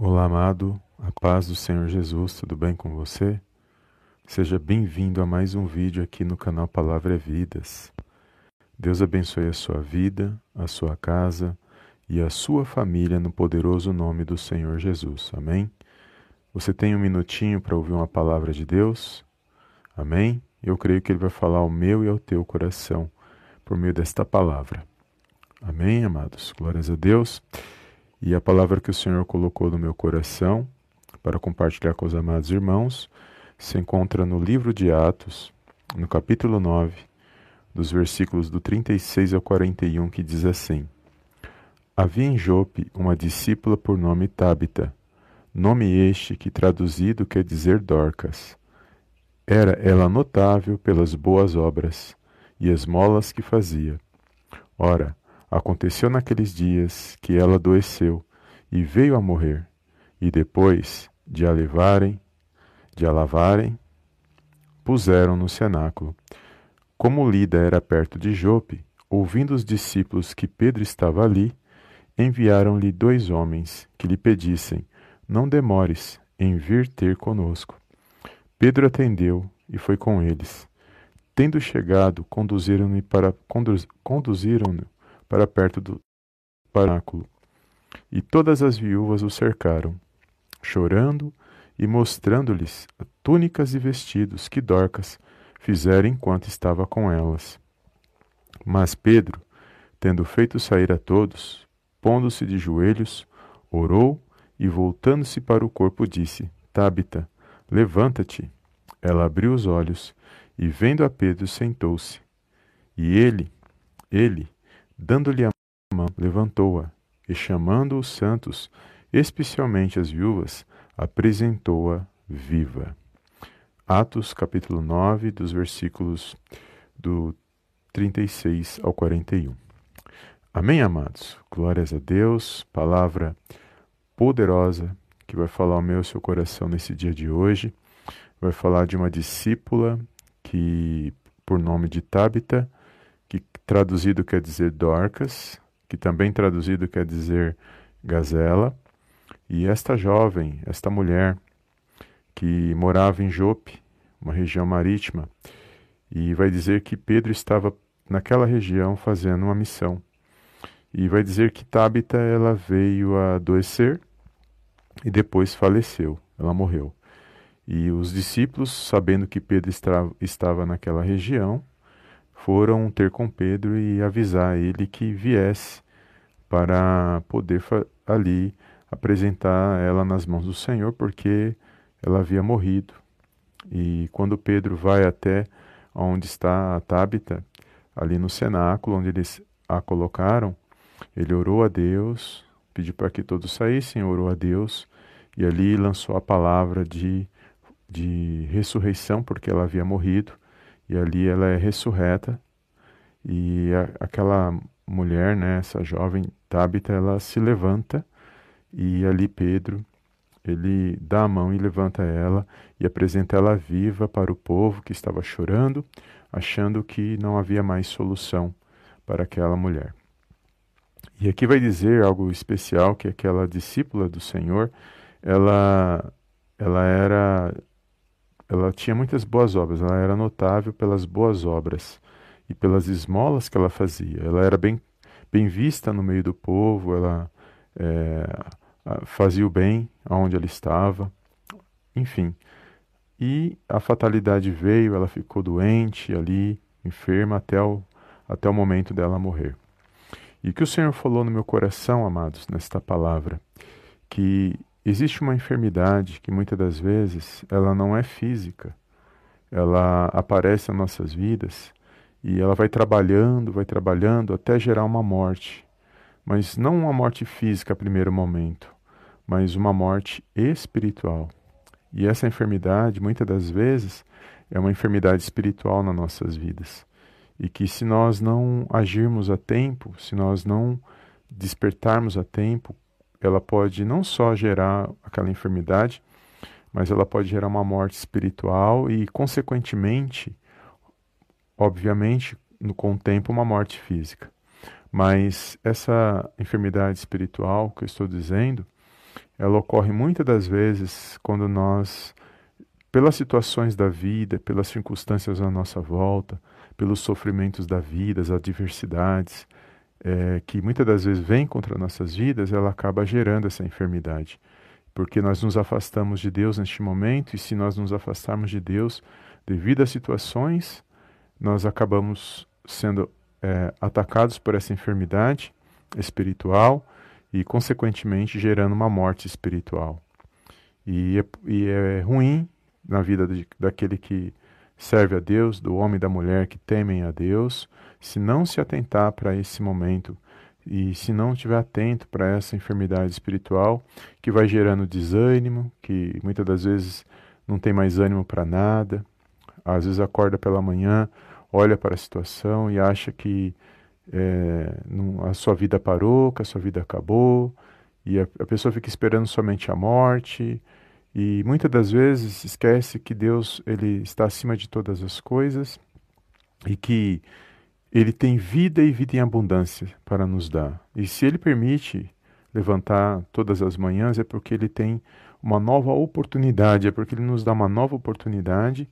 Olá, amado, a paz do Senhor Jesus, tudo bem com você? Seja bem-vindo a mais um vídeo aqui no canal Palavra é Vidas. Deus abençoe a sua vida, a sua casa e a sua família no poderoso nome do Senhor Jesus. Amém? Você tem um minutinho para ouvir uma palavra de Deus? Amém? Eu creio que Ele vai falar ao meu e ao teu coração por meio desta palavra. Amém, amados? Glórias a Deus. E a palavra que o Senhor colocou no meu coração para compartilhar com os amados irmãos se encontra no livro de Atos, no capítulo 9, dos versículos do 36 ao 41, que diz assim: Havia em Jope uma discípula por nome Tábita, nome este que traduzido quer dizer Dorcas. Era ela notável pelas boas obras e esmolas que fazia. Ora, Aconteceu naqueles dias que ela adoeceu e veio a morrer, e depois de a levarem, de a lavarem, puseram no cenáculo. Como Lida era perto de Jope, ouvindo os discípulos que Pedro estava ali, enviaram-lhe dois homens que lhe pedissem: Não demores em vir ter conosco. Pedro atendeu e foi com eles. Tendo chegado, conduziram-no para conduziram-no para perto do paráculo. E todas as viúvas o cercaram, chorando e mostrando-lhes túnicas e vestidos que Dorcas fizera enquanto estava com elas. Mas Pedro, tendo feito sair a todos, pondo-se de joelhos, orou e, voltando-se para o corpo, disse: Tábita, levanta-te. Ela abriu os olhos e, vendo a Pedro, sentou-se. E ele, ele, Dando-lhe a mão, levantou-a e, chamando os santos, especialmente as viúvas, apresentou-a viva. Atos capítulo 9, dos versículos do 36 ao 41. Amém, amados? Glórias a Deus, palavra poderosa que vai falar ao meu seu coração nesse dia de hoje. Vai falar de uma discípula que, por nome de Tábita, que traduzido quer dizer Dorcas, que também traduzido quer dizer gazela. E esta jovem, esta mulher, que morava em Jope, uma região marítima, e vai dizer que Pedro estava naquela região fazendo uma missão. E vai dizer que Tabita ela veio a adoecer e depois faleceu, ela morreu. E os discípulos, sabendo que Pedro estava naquela região, foram ter com Pedro e avisar ele que viesse para poder ali apresentar ela nas mãos do Senhor, porque ela havia morrido. E quando Pedro vai até onde está a Tábita, ali no cenáculo onde eles a colocaram, ele orou a Deus, pediu para que todos saíssem, orou a Deus e ali lançou a palavra de, de ressurreição, porque ela havia morrido e ali ela é ressurreta e a, aquela mulher, né, essa jovem Tabita, ela se levanta e ali Pedro ele dá a mão e levanta ela e apresenta ela viva para o povo que estava chorando, achando que não havia mais solução para aquela mulher. E aqui vai dizer algo especial que aquela discípula do Senhor, ela ela era ela tinha muitas boas obras, ela era notável pelas boas obras e pelas esmolas que ela fazia. Ela era bem, bem vista no meio do povo, ela é, fazia o bem aonde ela estava, enfim. E a fatalidade veio, ela ficou doente ali, enferma, até o, até o momento dela morrer. E que o Senhor falou no meu coração, amados, nesta palavra, que Existe uma enfermidade que muitas das vezes ela não é física, ela aparece nas nossas vidas e ela vai trabalhando, vai trabalhando até gerar uma morte, mas não uma morte física a primeiro momento, mas uma morte espiritual. E essa enfermidade, muitas das vezes, é uma enfermidade espiritual nas nossas vidas. E que se nós não agirmos a tempo, se nós não despertarmos a tempo, ela pode não só gerar aquela enfermidade, mas ela pode gerar uma morte espiritual e, consequentemente, obviamente, no, com o tempo, uma morte física. Mas essa enfermidade espiritual que eu estou dizendo, ela ocorre muitas das vezes quando nós, pelas situações da vida, pelas circunstâncias à nossa volta, pelos sofrimentos da vida, as adversidades, é, que muitas das vezes vêm contra nossas vidas, ela acaba gerando essa enfermidade. Porque nós nos afastamos de Deus neste momento, e se nós nos afastarmos de Deus devido a situações, nós acabamos sendo é, atacados por essa enfermidade espiritual e, consequentemente, gerando uma morte espiritual. E é, e é ruim na vida de, daquele que serve a Deus, do homem e da mulher que temem a Deus, se não se atentar para esse momento e se não estiver atento para essa enfermidade espiritual que vai gerando desânimo, que muitas das vezes não tem mais ânimo para nada, às vezes acorda pela manhã, olha para a situação e acha que é, não, a sua vida parou, que a sua vida acabou, e a, a pessoa fica esperando somente a morte, e muitas das vezes esquece que Deus ele está acima de todas as coisas e que ele tem vida e vida em abundância para nos dar. E se ele permite levantar todas as manhãs é porque ele tem uma nova oportunidade, é porque ele nos dá uma nova oportunidade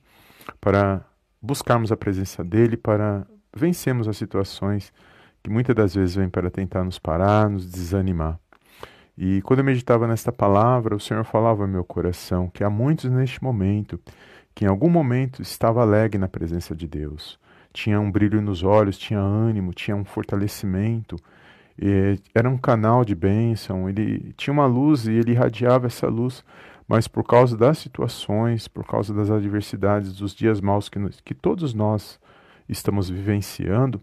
para buscarmos a presença dele, para vencermos as situações que muitas das vezes vêm para tentar nos parar, nos desanimar. E quando eu meditava nesta palavra, o Senhor falava ao meu coração que há muitos neste momento que em algum momento estava alegre na presença de Deus. Tinha um brilho nos olhos, tinha ânimo, tinha um fortalecimento. era um canal de bênção, ele tinha uma luz e ele irradiava essa luz, mas por causa das situações, por causa das adversidades, dos dias maus que, que todos nós estamos vivenciando,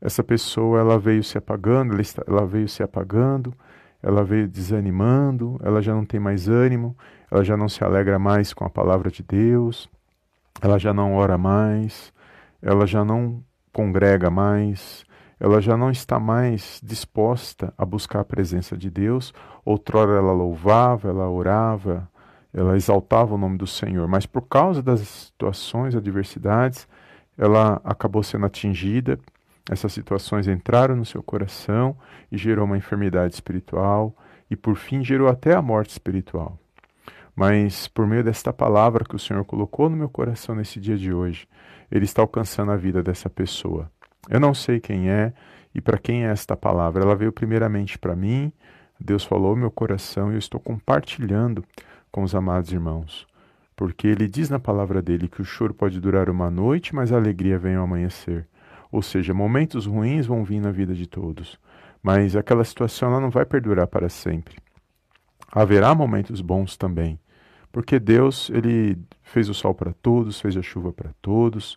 essa pessoa ela veio se apagando, ela, está, ela veio se apagando, ela veio desanimando, ela já não tem mais ânimo, ela já não se alegra mais com a palavra de Deus, ela já não ora mais, ela já não congrega mais, ela já não está mais disposta a buscar a presença de Deus. Outrora ela louvava, ela orava, ela exaltava o nome do Senhor, mas por causa das situações, adversidades, ela acabou sendo atingida essas situações entraram no seu coração e gerou uma enfermidade espiritual e por fim gerou até a morte espiritual. Mas por meio desta palavra que o Senhor colocou no meu coração nesse dia de hoje, ele está alcançando a vida dessa pessoa. Eu não sei quem é e para quem é esta palavra. Ela veio primeiramente para mim, Deus falou meu coração e eu estou compartilhando com os amados irmãos. Porque ele diz na palavra dele que o choro pode durar uma noite, mas a alegria vem ao amanhecer. Ou seja, momentos ruins vão vir na vida de todos, mas aquela situação ela não vai perdurar para sempre. Haverá momentos bons também, porque Deus ele fez o sol para todos, fez a chuva para todos,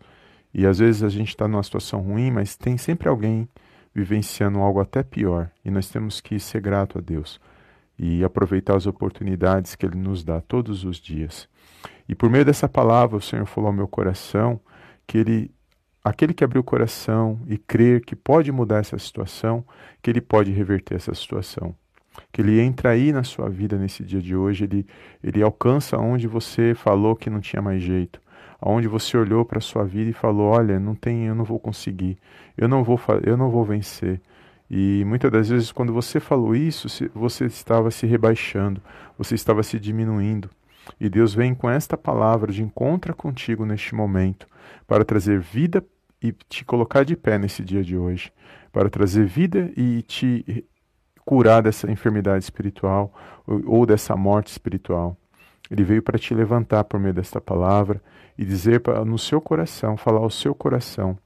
e às vezes a gente está numa situação ruim, mas tem sempre alguém vivenciando algo até pior, e nós temos que ser grato a Deus e aproveitar as oportunidades que Ele nos dá todos os dias. E por meio dessa palavra, o Senhor falou ao meu coração que Ele aquele que abriu o coração e crer que pode mudar essa situação, que ele pode reverter essa situação. Que ele entra aí na sua vida nesse dia de hoje, ele, ele alcança onde você falou que não tinha mais jeito, aonde você olhou para a sua vida e falou: "Olha, não tem, eu não vou conseguir. Eu não vou eu não vou vencer". E muitas das vezes quando você falou isso, você estava se rebaixando, você estava se diminuindo. E Deus vem com esta palavra de encontra contigo neste momento para trazer vida e te colocar de pé nesse dia de hoje, para trazer vida e te curar dessa enfermidade espiritual ou, dessa morte espiritual. Ele veio para te levantar por meio desta palavra e dizer pra, no seu coração, falar ao seu coração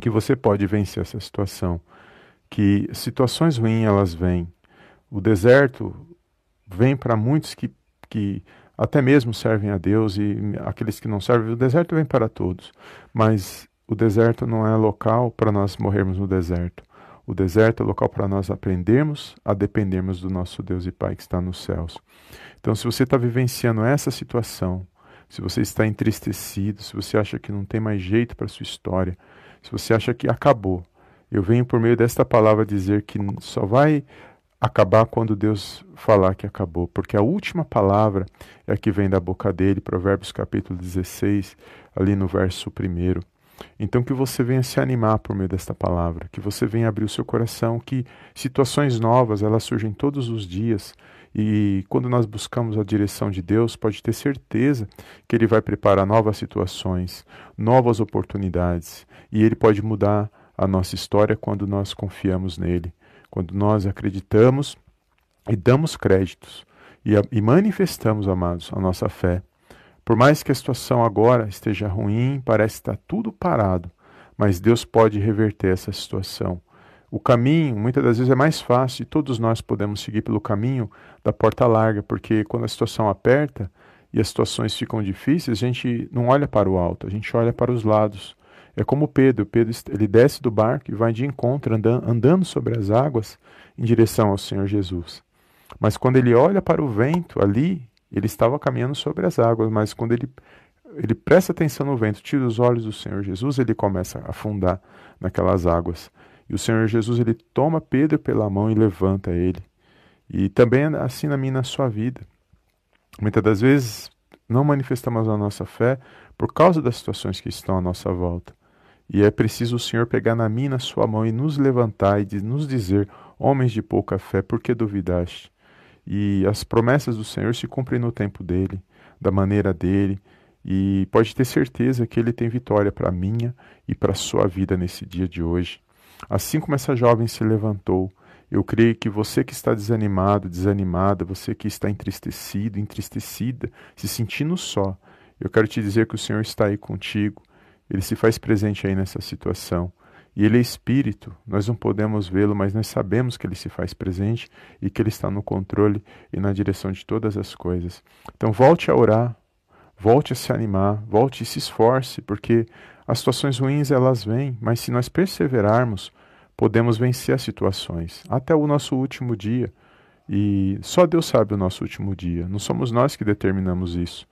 que você pode vencer essa situação, que situações ruins elas vêm. O deserto vem para muitos que, que até mesmo servem a Deus e aqueles que não servem, o deserto vem para todos, mas o deserto não é local para nós morrermos no deserto. O deserto é local para nós aprendermos a dependermos do nosso Deus e Pai que está nos céus. Então, se você está vivenciando essa situação, se você está entristecido, se você acha que não tem mais jeito para sua história, se você acha que acabou, eu venho por meio desta palavra dizer que só vai acabar quando Deus falar que acabou, porque a última palavra é a que vem da boca dele, Provérbios capítulo 16, ali no verso 1. Então que você venha se animar por meio desta palavra, que você venha abrir o seu coração, que situações novas, elas surgem todos os dias E quando nós buscamos a direção de Deus, pode ter certeza que Ele vai preparar novas situações, novas oportunidades, e Ele pode mudar a nossa história quando nós confiamos nele, quando nós acreditamos e damos créditos e, e manifestamos, amados, a nossa fé. Por mais que a situação agora esteja ruim, parece estar tudo parado, mas Deus pode reverter essa situação. O caminho, muitas das vezes, é mais fácil e todos nós podemos seguir pelo caminho da porta larga, porque quando a situação aperta e as situações ficam difíceis, a gente não olha para o alto, a gente olha para os lados. É como Pedro, Pedro ele desce do barco e vai de encontro, andando, andando sobre as águas em direção ao Senhor Jesus. Mas quando ele olha para o vento ali, ele estava caminhando sobre as águas, mas quando ele, ele presta atenção no vento, tira os olhos do Senhor Jesus, ele começa a afundar naquelas águas. E o Senhor Jesus ele toma Pedro pela mão e levanta ele. E também assim na minha na sua vida. Muitas das vezes não manifestamos a nossa fé por causa das situações que estão à nossa volta. E é preciso o Senhor pegar na minha na sua mão e nos levantar e nos dizer, homens de pouca fé, por que duvidaste? E as promessas do Senhor se cumprem no tempo dele, da maneira dele, e pode ter certeza que ele tem vitória para a minha e para a sua vida nesse dia de hoje. Assim como essa jovem se levantou, eu creio que você que está desanimado, desanimada, você que está entristecido, entristecida, se sentindo só, eu quero te dizer que o Senhor está aí contigo, ele se faz presente aí nessa situação. E ele é espírito, nós não podemos vê-lo, mas nós sabemos que ele se faz presente e que ele está no controle e na direção de todas as coisas. Então volte a orar, volte a se animar, volte e se esforce, porque as situações ruins elas vêm, mas se nós perseverarmos, podemos vencer as situações até o nosso último dia. E só Deus sabe o nosso último dia, não somos nós que determinamos isso.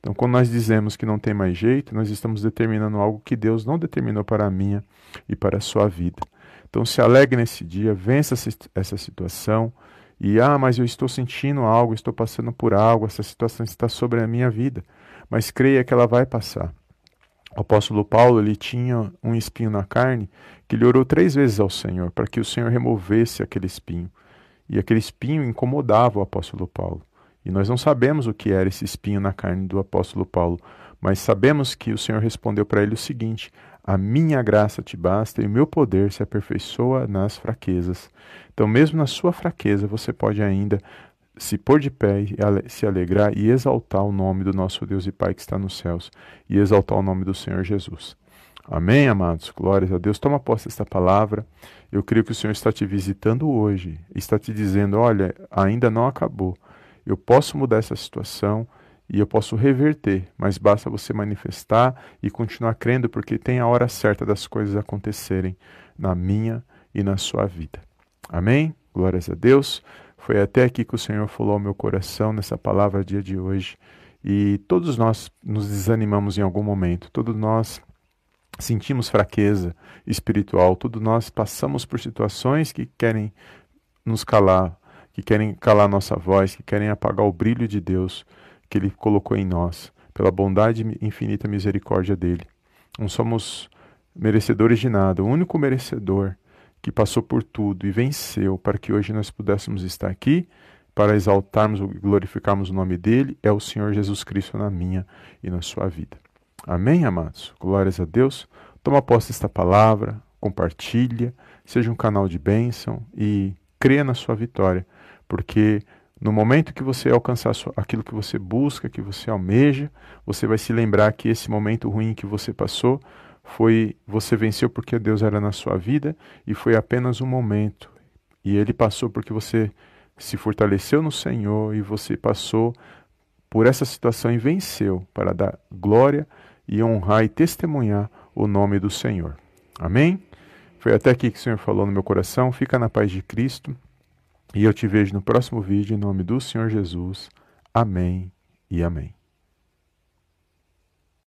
Então, quando nós dizemos que não tem mais jeito, nós estamos determinando algo que Deus não determinou para a minha e para a sua vida. Então, se alegre nesse dia, vença essa situação e, ah, mas eu estou sentindo algo, estou passando por algo, essa situação está sobre a minha vida. Mas creia que ela vai passar. O apóstolo Paulo ele tinha um espinho na carne que ele orou três vezes ao Senhor para que o Senhor removesse aquele espinho. E aquele espinho incomodava o apóstolo Paulo. E nós não sabemos o que era esse espinho na carne do apóstolo Paulo, mas sabemos que o Senhor respondeu para ele o seguinte: A minha graça te basta e o meu poder se aperfeiçoa nas fraquezas. Então, mesmo na sua fraqueza, você pode ainda se pôr de pé e se alegrar e exaltar o nome do nosso Deus e Pai que está nos céus e exaltar o nome do Senhor Jesus. Amém, amados? Glórias a Deus. Toma posse desta palavra. Eu creio que o Senhor está te visitando hoje, está te dizendo: olha, ainda não acabou. Eu posso mudar essa situação e eu posso reverter, mas basta você manifestar e continuar crendo, porque tem a hora certa das coisas acontecerem na minha e na sua vida. Amém? Glórias a Deus. Foi até aqui que o Senhor falou ao meu coração nessa palavra dia de hoje. E todos nós nos desanimamos em algum momento, todos nós sentimos fraqueza espiritual, todos nós passamos por situações que querem nos calar, que querem calar nossa voz, que querem apagar o brilho de Deus que Ele colocou em nós, pela bondade e infinita misericórdia dele. Não somos merecedores de nada, o único merecedor que passou por tudo e venceu para que hoje nós pudéssemos estar aqui para exaltarmos e glorificarmos o nome dele, é o Senhor Jesus Cristo na minha e na sua vida. Amém, amados? Glórias a Deus. Toma posse desta palavra, compartilha, seja um canal de bênção e creia na sua vitória, porque no momento que você alcançar aquilo que você busca, que você almeja, você vai se lembrar que esse momento ruim que você passou foi você venceu porque Deus era na sua vida e foi apenas um momento. E ele passou porque você se fortaleceu no Senhor e você passou por essa situação e venceu para dar glória e honrar e testemunhar o nome do Senhor. Amém? Foi até aqui que o Senhor falou no meu coração. Fica na paz de Cristo. E eu te vejo no próximo vídeo em nome do Senhor Jesus. Amém e amém.